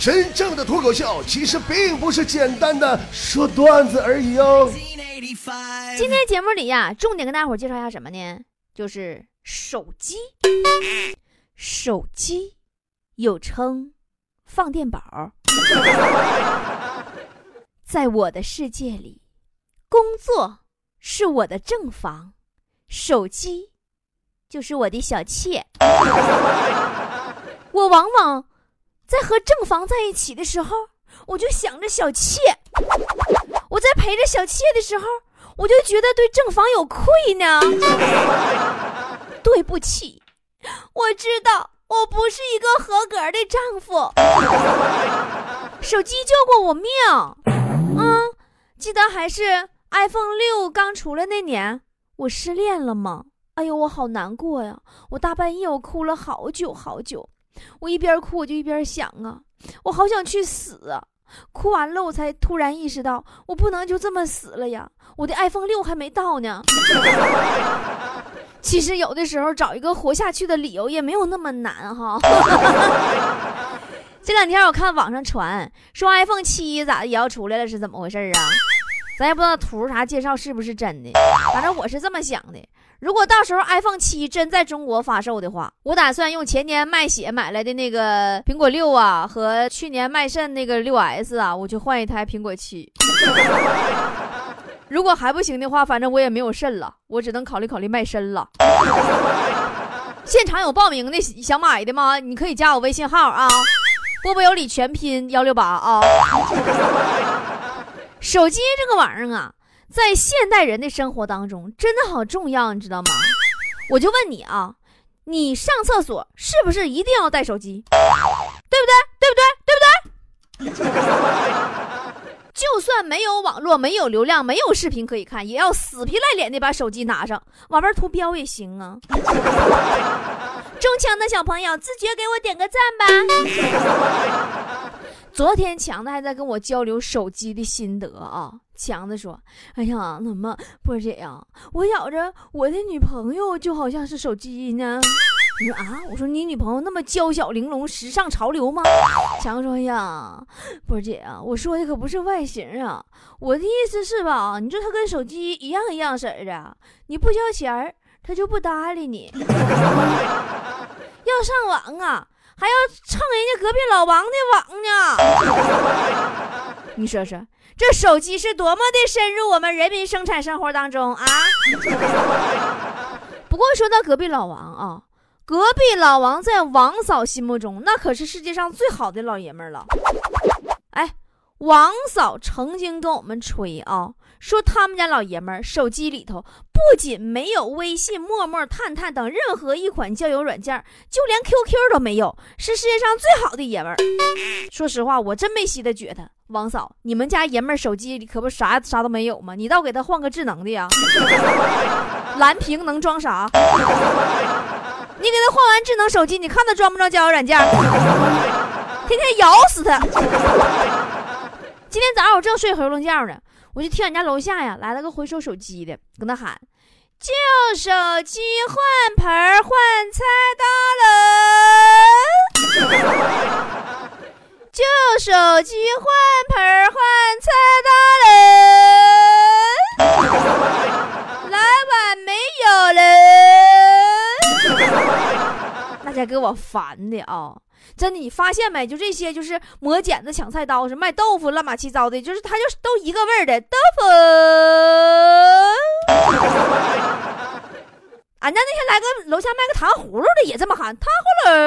真正的脱口秀其实并不是简单的说段子而已哦。今天节目里呀，重点跟大伙介绍一下什么呢？就是手机。手机又称放电宝，在我的世界里，工作是我的正房，手机就是我的小妾。我往往。在和正房在一起的时候，我就想着小妾；我在陪着小妾的时候，我就觉得对正房有愧呢。对不起，我知道我不是一个合格的丈夫。手机救过我命，嗯，记得还是 iPhone 六刚出来那年，我失恋了吗？哎呦，我好难过呀！我大半夜我哭了好久好久。我一边哭，我就一边想啊，我好想去死啊！哭完了，我才突然意识到，我不能就这么死了呀！我的 iPhone 六还没到呢。其实有的时候找一个活下去的理由也没有那么难哈。这两天我看网上传说 iPhone 七咋的也要出来了，是怎么回事啊？咱也不知道图啥介绍是不是真的，反正我是这么想的。如果到时候 iPhone 七真在中国发售的话，我打算用前年卖血买来的那个苹果六啊，和去年卖肾那个六 S 啊，我就换一台苹果七。如果还不行的话，反正我也没有肾了，我只能考虑考虑卖肾了。现场有报名的想买的吗？你可以加我微信号啊，波波有理全拼幺六八啊。手机这个玩意儿啊。在现代人的生活当中，真的好重要，你知道吗？我就问你啊，你上厕所是不是一定要带手机？对不对？对不对？对不对？就算没有网络、没有流量、没有视频可以看，也要死皮赖脸的把手机拿上，玩玩图标也行啊。中枪的小朋友，自觉给我点个赞吧。昨天强子还在跟我交流手机的心得啊。强子说：“哎呀，怎么波姐呀？我觉着我的女朋友就好像是手机呢。”你说：“啊，我说你女朋友那么娇小玲珑、时尚潮流吗？”强子说：“呀，波姐啊，我说的可不是外形啊，我的意思是吧？你说她跟手机一样一样式的，你不交钱儿，她就不搭理你。要上网啊，还要蹭人家隔壁老王的网呢。你说说。”这手机是多么的深入我们人民生产生活当中啊！不过说到隔壁老王啊，隔壁老王在王嫂心目中那可是世界上最好的老爷们了。哎，王嫂曾经跟我们吹啊，说他们家老爷们儿手机里头不仅没有微信、陌陌、探探等任何一款交友软件，就连 QQ 都没有，是世界上最好的爷们儿。说实话，我真没稀的觉得。王嫂，你们家爷们儿手机里可不啥啥都没有吗？你倒给他换个智能的呀！蓝屏能装啥？你给他换完智能手机，你看他装不装交友软件？天天咬死他！今天早上我正睡回笼觉呢，我就听俺家楼下呀来了个回收手机的，搁那喊：“旧手机换盆换菜刀了。”旧手机换盆换菜刀了，来碗没有了，那家给我烦的啊！真的，你发现没？就这些，就是磨剪子、抢菜刀，是卖豆腐、乱八七糟的，就是他就是都一个味儿的豆腐。俺家那天来个楼下卖个糖葫芦的，也这么喊糖葫芦。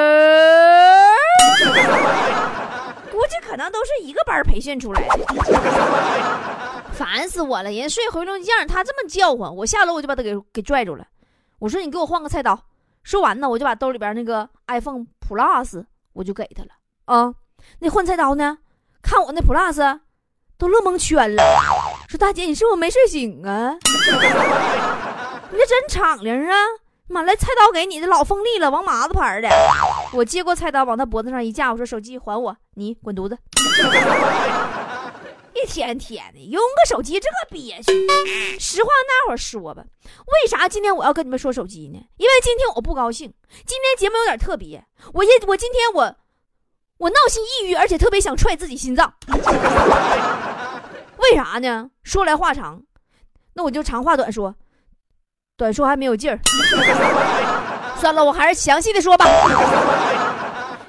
估计可能都是一个班培训出来的，烦死我了！人睡回笼觉，他这么叫唤，我下楼我就把他给给拽住了。我说：“你给我换个菜刀。”说完呢，我就把兜里边那个 iPhone Plus 我就给他了。啊，那换菜刀呢？看我那 Plus 都乐蒙圈了，说：“大姐，你是不是没睡醒啊？你这真敞亮啊！”妈来菜刀给你的老锋利了，王麻子牌的。我接过菜刀，往他脖子上一架，我说：“手机还我，你滚犊子！”天天的用个手机这个憋屈。实话那会儿说吧，为啥今天我要跟你们说手机呢？因为今天我不高兴。今天节目有点特别，我今我今天我我闹心抑郁，而且特别想踹自己心脏。为啥呢？说来话长，那我就长话短说。短说还没有劲儿，算了，我还是详细的说吧。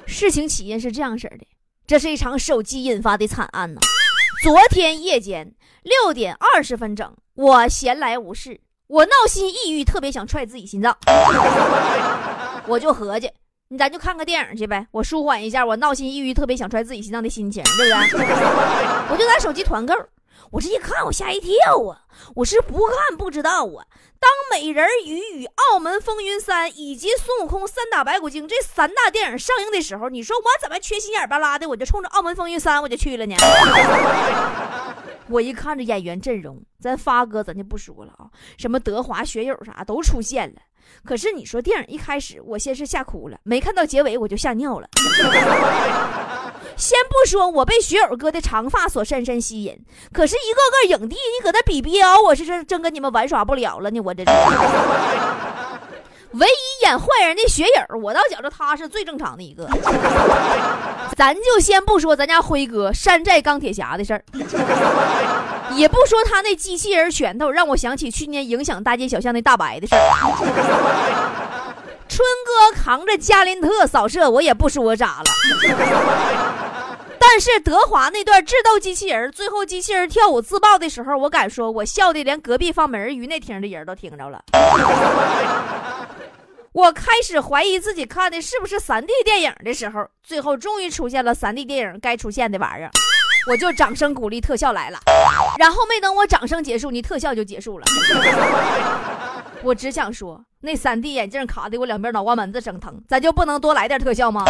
事情起因是这样式的，这是一场手机引发的惨案呢。昨天夜间六点二十分整，我闲来无事，我闹心抑郁，特别想踹自己心脏，我就合计。你咱就看个电影去呗，我舒缓一下我闹心抑郁、特别想踹自己心脏的心情，对不对？我就拿手机团购，我这一看我吓一跳啊！我是不看不知道啊。当《美人鱼》与《澳门风云三》以及孙悟空三打白骨精这三大电影上映的时候，你说我怎么缺心眼巴拉的，我就冲着《澳门风云三》我就去了呢？我一看这演员阵容，咱发哥咱就不说了啊，什么德华、学友啥都出现了。可是你说电影一开始，我先是吓哭了，没看到结尾我就吓尿了。先不说我被学友哥的长发所深深吸引，可是一个个影帝，你搁那比彪，我是真真跟你们玩耍不了了呢。我这是 唯一演坏人的学友，我倒觉着他是最正常的一个。咱就先不说咱家辉哥山寨钢铁侠的事儿，也不说他那机器人拳头让我想起去年影响大街小巷的大白的事儿。春哥扛着加林特扫射，我也不说咋了。但是德华那段智斗机器人，最后机器人跳舞自爆的时候，我敢说，我笑的连隔壁放美人鱼那厅的人都听着了。我开始怀疑自己看的是不是三 D 电影的时候，最后终于出现了三 D 电影该出现的玩意儿，我就掌声鼓励特效来了。然后没等我掌声结束，你特效就结束了。我只想说，那三 D 眼镜卡的我两边脑瓜门子生疼，咱就不能多来点特效吗？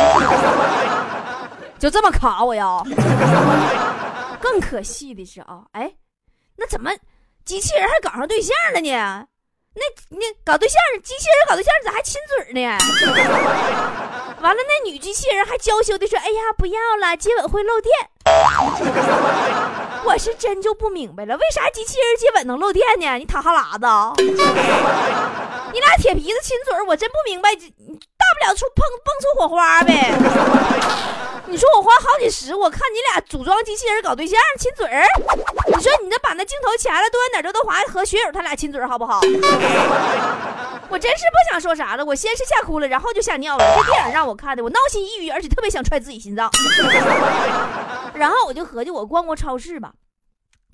就这么卡我呀！更可气的是啊，哎，那怎么机器人还搞上对象了呢？那那搞对象，机器人搞对象咋还亲嘴呢？完了，那女机器人还娇羞的说：“哎呀，不要了，接吻会漏电。”我是真就不明白了，为啥机器人接吻能漏电呢？你淌哈喇子？你俩铁皮子亲嘴我真不明白，大不了出碰蹦出火花呗。你说我花好几十，我看你俩组装机器人搞对象亲嘴儿。你说你这把那镜头掐了，多远点刘德华和学友他俩亲嘴好不好？我真是不想说啥了，我先是吓哭了，然后就吓尿了。这电影让我看的，我闹心抑郁，而且特别想踹自己心脏。然后我就合计，我逛逛超市吧。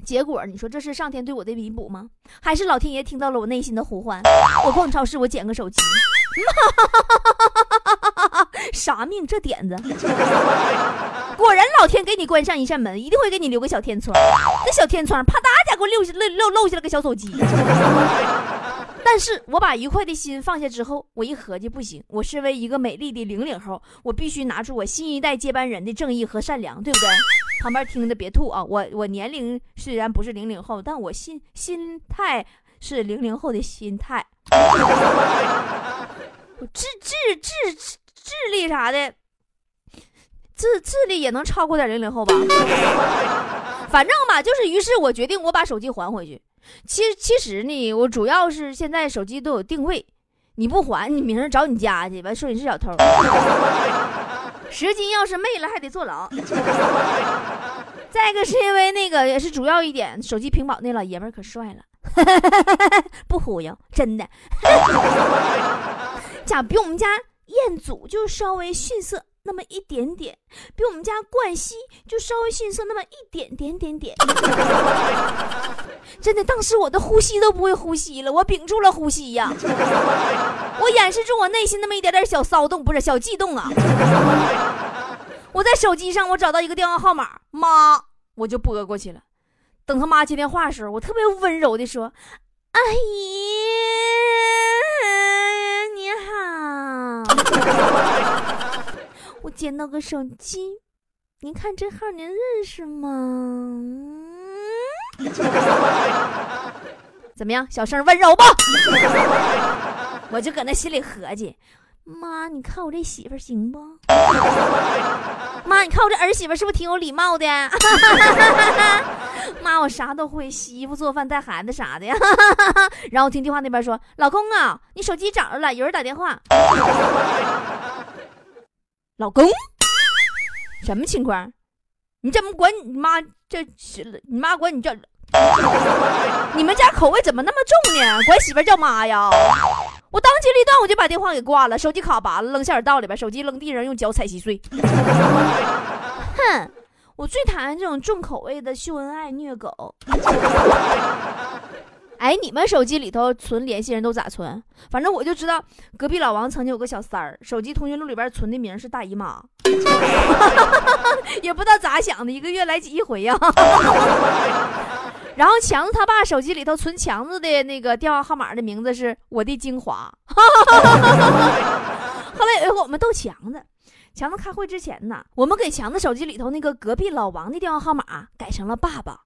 结果你说这是上天对我的弥补吗？还是老天爷听到了我内心的呼唤？我逛超市，我捡个手机。啥命这点子？果然老天给你关上一扇门，一定会给你留个小天窗。那小天窗啪嗒家给我漏下漏漏漏下了个小手机。但是我把愉快的心放下之后，我一合计不行，我身为一个美丽的零零后，我必须拿出我新一代接班人的正义和善良，对不对？旁边听着别吐啊！我我年龄虽然不是零零后，但我心心态是零零后的心态。智智智智力啥的，智智力也能超过点零零后吧？反正吧，就是于是我决定我把手机还回去。其实其实呢，我主要是现在手机都有定位，你不还，你明儿找你家去，完说你是小偷。十斤要是没了，还得坐牢。再一个是因为那个也是主要一点，手机屏保那老爷们可帅了，不忽悠，真的。咋比我们家彦祖就稍微逊色那么一点点，比我们家冠希就稍微逊色那么一点点点点。真的，当时我的呼吸都不会呼吸了，我屏住了呼吸呀，我掩饰住我内心那么一点点小骚动，不是小悸动啊。我在手机上我找到一个电话号码，妈，我就拨过去了。等他妈接电话的时候，我特别温柔的说：“阿姨。” 我捡到个手机，您看这号您认识吗？怎么样，小声温柔不？我就搁那心里合计，妈，你看我这媳妇行不？妈，你看我这儿媳妇是不是挺有礼貌的？妈，我啥都会，洗衣服、做饭、带孩子啥的呀。然后我听电话那边说：“老公啊，你手机找着了，有人打电话。”老公，什么情况？你怎么管你妈这？你妈管你叫？你们家口味怎么那么重呢？管媳妇叫妈呀？我当机立断，我就把电话给挂了，手机卡拔了，扔下水道里边，手机扔地上，用脚踩稀碎。哼，我最讨厌这种重口味的秀恩爱虐狗。哎，你们手机里头存联系人都咋存？反正我就知道，隔壁老王曾经有个小三儿，手机通讯录里边存的名是大姨妈，也不知道咋想的，一个月来几回呀。然后强子他爸手机里头存强子的那个电话号码的名字是我的精华。后来有一回我们逗强子，强子开会之前呢，我们给强子手机里头那个隔壁老王的电话号码改成了爸爸。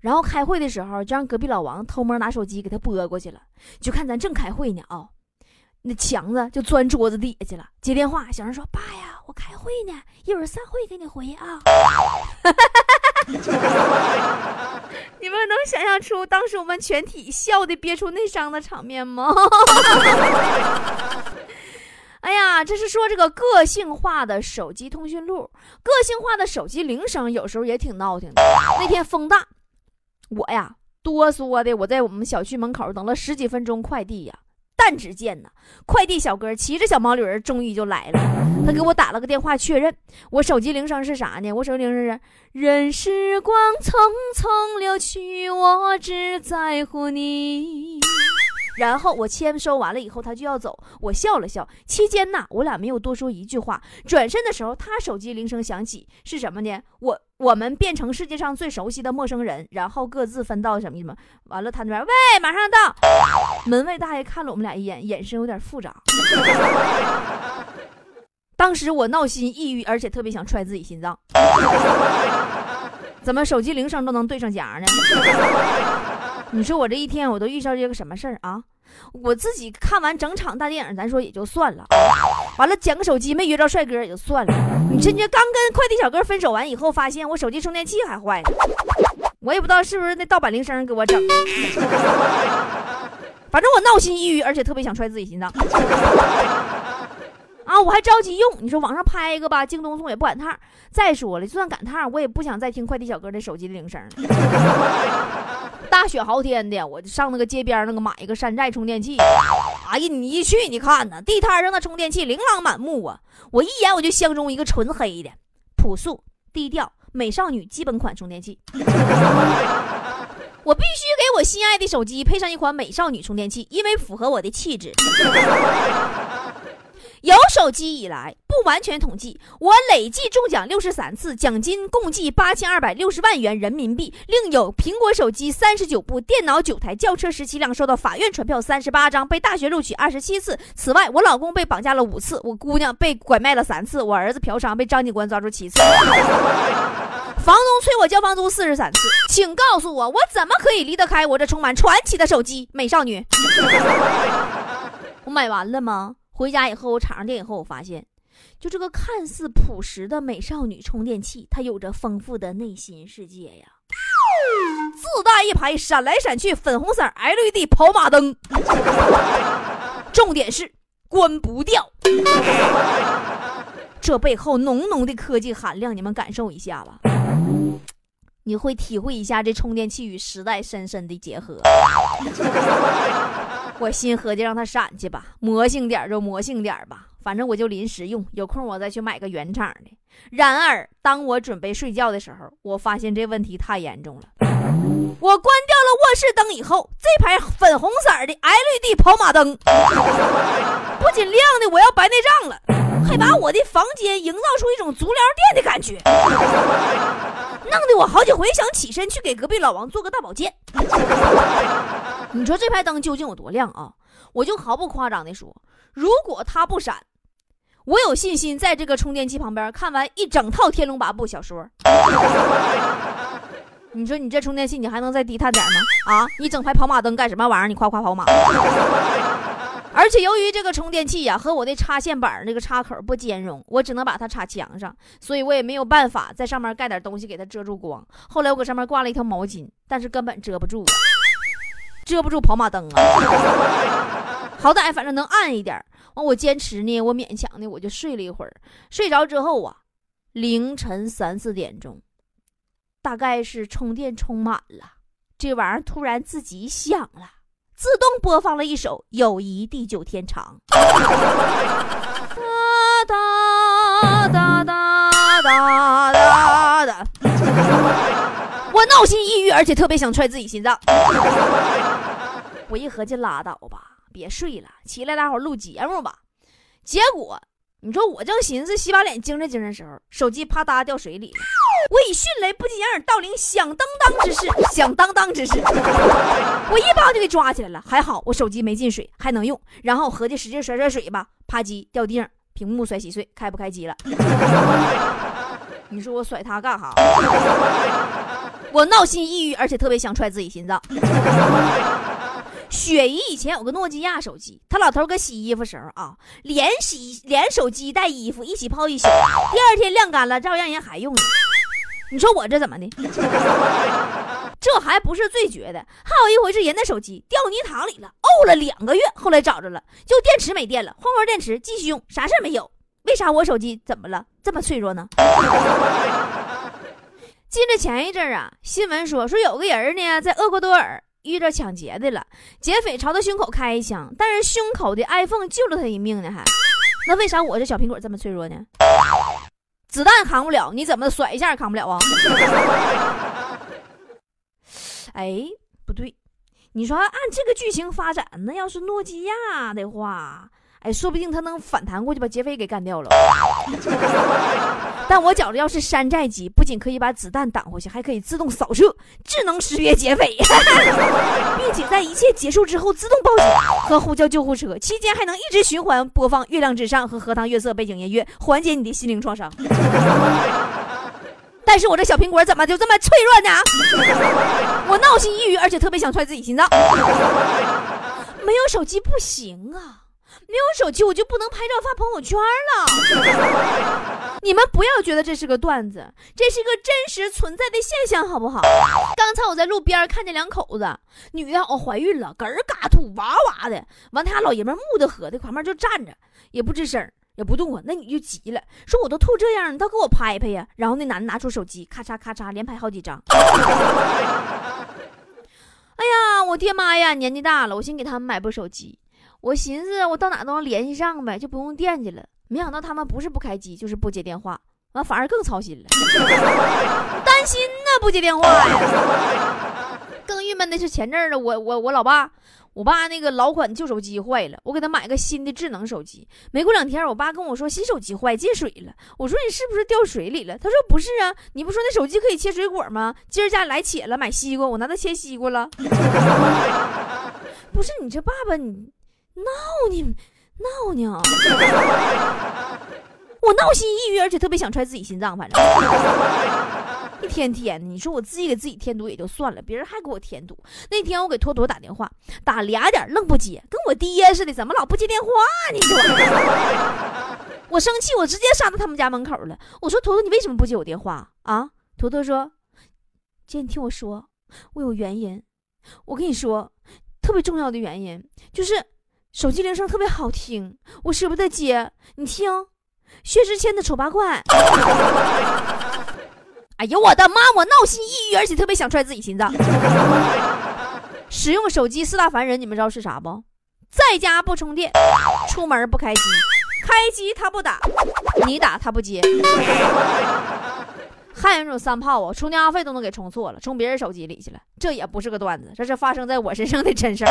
然后开会的时候，就让隔壁老王偷摸拿手机给他拨过去了。就看咱正开会呢啊，那强子就钻桌子底下去了，接电话。小声说：“爸呀，我开会呢，一会儿散会给你回啊。”你们能想象出当时我们全体笑的憋出内伤的场面吗？哎呀，这是说这个个性化的手机通讯录，个性化的手机铃声，有时候也挺闹挺的。那天风大。我呀，哆嗦的，我在我们小区门口等了十几分钟快递呀。但只见呢，快递小哥骑着小毛驴儿，终于就来了。他给我打了个电话确认，我手机铃声是啥呢？我手机铃声是“任时光匆匆流去，我只在乎你”。然后我签收完了以后，他就要走。我笑了笑。期间呢，我俩没有多说一句话。转身的时候，他手机铃声响起，是什么呢？我我们变成世界上最熟悉的陌生人，然后各自分到什么什么。完了，他那边喂，马上到。门卫大爷看了我们俩一眼，眼神有点复杂。当时我闹心、抑郁，而且特别想踹自己心脏。怎么手机铃声都能对上家呢？你说我这一天我都遇上这个什么事儿啊？我自己看完整场大电影，咱说也就算了，完了捡个手机没约着帅哥也就算了。你这这刚跟快递小哥分手完以后，发现我手机充电器还坏了，我也不知道是不是那盗版铃声给我整的。反正我闹心抑郁，而且特别想踹自己心脏。啊，我还着急用，你说网上拍一个吧，京东送也不赶趟。再说了，就算赶趟，我也不想再听快递小哥的手机的铃声了。大雪豪天的，我就上那个街边那个买一个山寨充电器。哎呀，你一去你看呢，地摊上的充电器琳琅满目啊！我一眼我就相中一个纯黑的、朴素、低调、美少女基本款充电器。我必须给我心爱的手机配上一款美少女充电器，因为符合我的气质。有手机以来，不完全统计，我累计中奖六十三次，奖金共计八千二百六十万元人民币。另有苹果手机三十九部，电脑九台，轿车十七辆，收到法院传票三十八张，被大学录取二十七次。此外，我老公被绑架了五次，我姑娘被拐卖了三次，我儿子嫖娼被张警官抓住七次，房东催我交房租四十三次。请告诉我，我怎么可以离得开我这充满传奇的手机美少女？我买完了吗？回家以后，我插上电以后，我发现，就这个看似朴实的美少女充电器，它有着丰富的内心世界呀！自带一排闪来闪去粉红色 LED 跑马灯，重点是关不掉。这背后浓浓的科技含量，你们感受一下吧。你会体会一下这充电器与时代深深的结合。我心合计让它闪去吧，魔性点就魔性点吧，反正我就临时用，有空我再去买个原厂的。然而，当我准备睡觉的时候，我发现这问题太严重了。我关掉了卧室灯以后，这排粉红色的 LED 跑马灯不仅亮的我要白内障了，还把我的房间营造出一种足疗店的感觉，弄得我好几回想起身去给隔壁老王做个大保健。你说这排灯究竟有多亮啊？我就毫不夸张的说，如果它不闪，我有信心在这个充电器旁边看完一整套《天龙八部》小说。你说你这充电器，你还能再低碳点吗？啊，你整排跑马灯干什么玩意儿？你夸夸跑马。而且由于这个充电器呀和我的插线板那个插口不兼容，我只能把它插墙上，所以我也没有办法在上面盖点东西给它遮住光。后来我搁上面挂了一条毛巾，但是根本遮不住。遮不住跑马灯啊！好歹反正能暗一点。完，我坚持呢，我勉强的我就睡了一会儿。睡着之后啊，凌晨三四点钟，大概是充电充满了，这玩意儿突然自己响了，自动播放了一首《友谊地久天长》。哒哒哒哒哒哒哒，我闹心抑郁，而且特别想踹自己心脏。我一合计，拉倒吧，别睡了，起来大伙录节目吧。结果。你说我正寻思洗把脸精神精神时候，手机啪嗒掉水里。我以迅雷不及掩耳盗铃响当当之势，响当当之势，我一把就给抓起来了。还好我手机没进水，还能用。然后合计使劲甩甩水吧，啪叽掉地上，屏幕摔稀碎，开不开机了。你说我甩它干哈？我闹心抑郁，而且特别想踹自己心脏。雪姨以前有个诺基亚手机，她老头搁洗衣服时候啊，连洗连手机带衣服一起泡一宿，第二天晾干了，照样人还用呢。你说我这怎么的？这还不是最绝的，还有一回是人的手机掉泥塘里了，沤了两个月，后来找着了，就电池没电了，换换电池继续用，啥事没有。为啥我手机怎么了这么脆弱呢？记着前一阵啊，新闻说说有个人呢在厄瓜多尔。遇着抢劫的了，劫匪朝他胸口开一枪，但是胸口的 iPhone 救了他一命呢。还，那为啥我这小苹果这么脆弱呢？子弹扛不了，你怎么甩一下也扛不了啊？哎，不对，你说按这个剧情发展，那要是诺基亚的话。哎，说不定他能反弹过去把劫匪给干掉了。但我觉着，要是山寨机，不仅可以把子弹挡回去，还可以自动扫射、智能识别劫匪，并且在一切结束之后自动报警和呼叫救护车，期间还能一直循环播放《月亮之上》和《荷塘月色》背景音乐，缓解你的心灵创伤。但是我这小苹果怎么就这么脆弱呢？我闹心抑郁，而且特别想踹自己心脏。没有手机不行啊！没有手机，我就不能拍照发朋友圈了。你们不要觉得这是个段子，这是一个真实存在的现象，好不好？刚才我在路边看见两口子，女的哦怀孕了，嗝儿嘎吐，哇哇的。完，他家老爷们木的喝的，旁边就站着，也不吱声，也不动啊。那女就急了，说我都吐这样，你倒给我拍拍呀。然后那男的拿出手机，咔嚓咔嚓连拍好几张。哎呀，我爹妈呀，年纪大了，我先给他们买部手机。我寻思，我到哪都能联系上呗，就不用惦记了。没想到他们不是不开机，就是不接电话，完反而更操心了，担心呢，不接电话呀。更郁闷的是前阵儿的，我我我老爸，我爸那个老款旧手机坏了，我给他买个新的智能手机。没过两天，我爸跟我说新手机坏进水了。我说你是不是掉水里了？他说不是啊，你不说那手机可以切水果吗？今儿家里来且了，买西瓜，我拿它切西瓜了。不是你这爸爸你。闹呢，闹呢！我闹心抑郁，而且特别想踹自己心脏。反正 一天天的，你说我自己给自己添堵也就算了，别人还给我添堵。那天我给坨坨打电话，打俩点愣不接，跟我爹似的，怎么老不接电话呢？说，我生气，我直接杀到他们家门口了。我说坨坨，你为什么不接我电话啊？坨坨说：“姐，你听我说，我有原因。我跟你说，特别重要的原因就是。”手机铃声特别好听，我舍不得接。你听，薛之谦的《丑八怪》。哎呦我的妈！我闹心抑郁，而且特别想踹自己心脏。使用手机四大烦人，你们知道是啥不？在家不充电，出门不开机，开机他不打，你打他不接。还有那种三炮啊，充电话费都能给充错了，充别人手机里去了。这也不是个段子，这是发生在我身上的真事儿。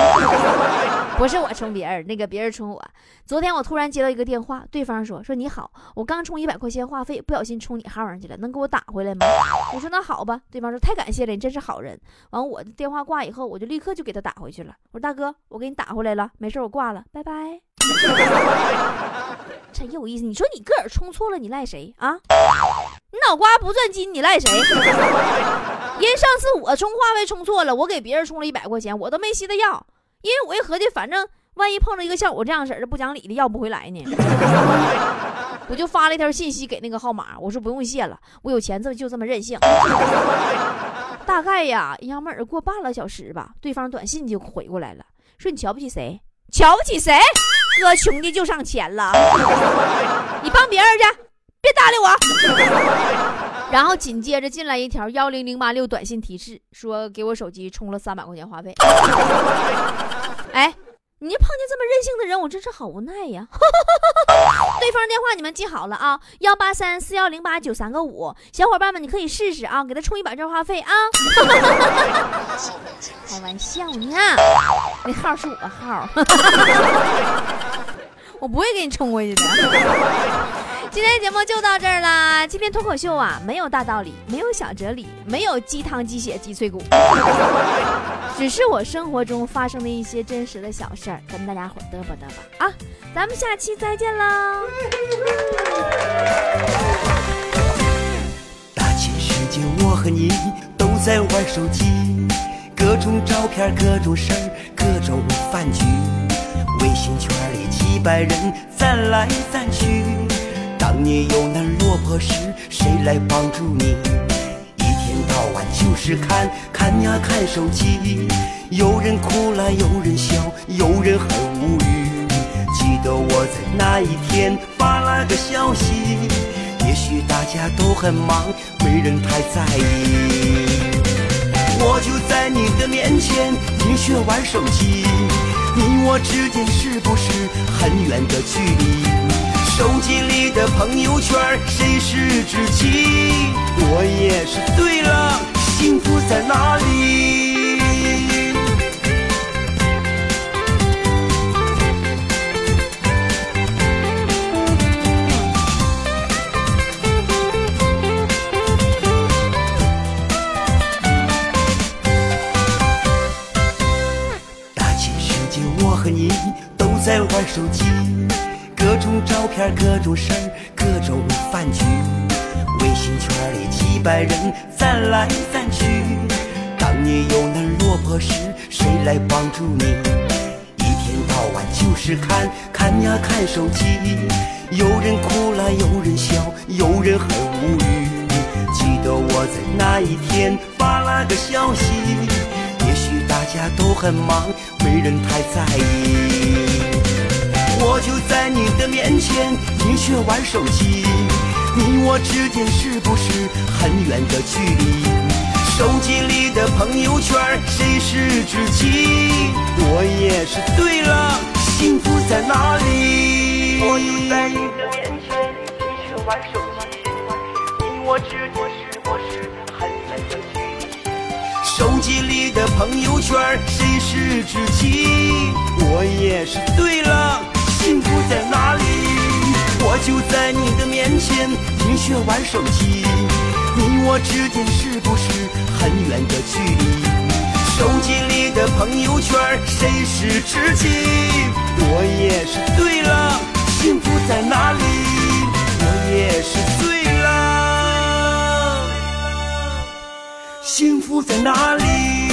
不是我充别人，那个别人充我。昨天我突然接到一个电话，对方说：“说你好，我刚充一百块钱话费，不小心充你号上去了，能给我打回来吗？”我说：“那好吧。”对方说：“太感谢了，你真是好人。”完，我的电话挂以后，我就立刻就给他打回去了。我说：“大哥，我给你打回来了，没事，我挂了，拜拜。”真有意思，你说你个儿充错了，你赖谁啊？你脑瓜不转筋，你赖谁？人上次我充话费充错了，我给别人充了一百块钱，我都没稀得要，因为我一合计，反正万一碰着一个像我这样式的不讲理的，要不回来呢。我就发了一条信息给那个号码，我说不用谢了，我有钱这就这么任性。大概呀，杨妹儿过半个小时吧，对方短信就回过来了，说你瞧不起谁？瞧不起谁？哥，穷的就上钱了，你帮别人去。别搭理我。然后紧接着进来一条幺零零八六短信提示，说给我手机充了三百块钱话费。哎。你碰见这么任性的人，我真是好无奈呀！对方电话你们记好了啊，幺八三四幺零八九三个五，小伙伴们你可以试试啊，给他充一百兆话费啊！开玩笑呢，那号是我号，我不会给你充过去的。今天节目就到这儿啦！今天脱口秀啊，没有大道理，没有小哲理，没有鸡汤鸡血鸡脆骨，只是我生活中发生的一些真实的小事儿，跟大家伙嘚吧嘚吧啊！咱们下期再见喽！大千世界，我和你都在玩手机，各种照片，各种事儿，各种饭局，微信圈里几百人，赞来赞去。当你有难落魄时，谁来帮助你？一天到晚就是看看呀看手机，有人哭了，有人笑，有人很无语。记得我在那一天发了个消息，也许大家都很忙，没人太在意。我就在你的面前，你却玩手机，你我之间是不是很远的距离？手机里的朋友圈，谁是知己？我也是醉了，幸福在哪里？大千世界，我和你都在玩手机。照片，各种事儿，各种饭局，微信圈里几百人赞来赞去。当你有难落魄时，谁来帮助你？一天到晚就是看看呀看手机，有人哭了，有人笑，有人很无语。记得我在那一天发了个消息，也许大家都很忙，没人太在意。我就在你的面前，你却玩手机，你我之间是不是很远的距离？手机里的朋友圈，谁是知己？我也是醉了，幸福在哪里？我就在你的面前，你却玩手机，你我之间是不是很远的距离？手机里的朋友圈，谁是知己？我也是醉了。幸福在哪里？我就在你的面前，你却玩手机。你我之间是不是很远的距离？手机里的朋友圈，谁是知己？我也是醉了。幸福在哪里？我也是醉了。幸福在哪里？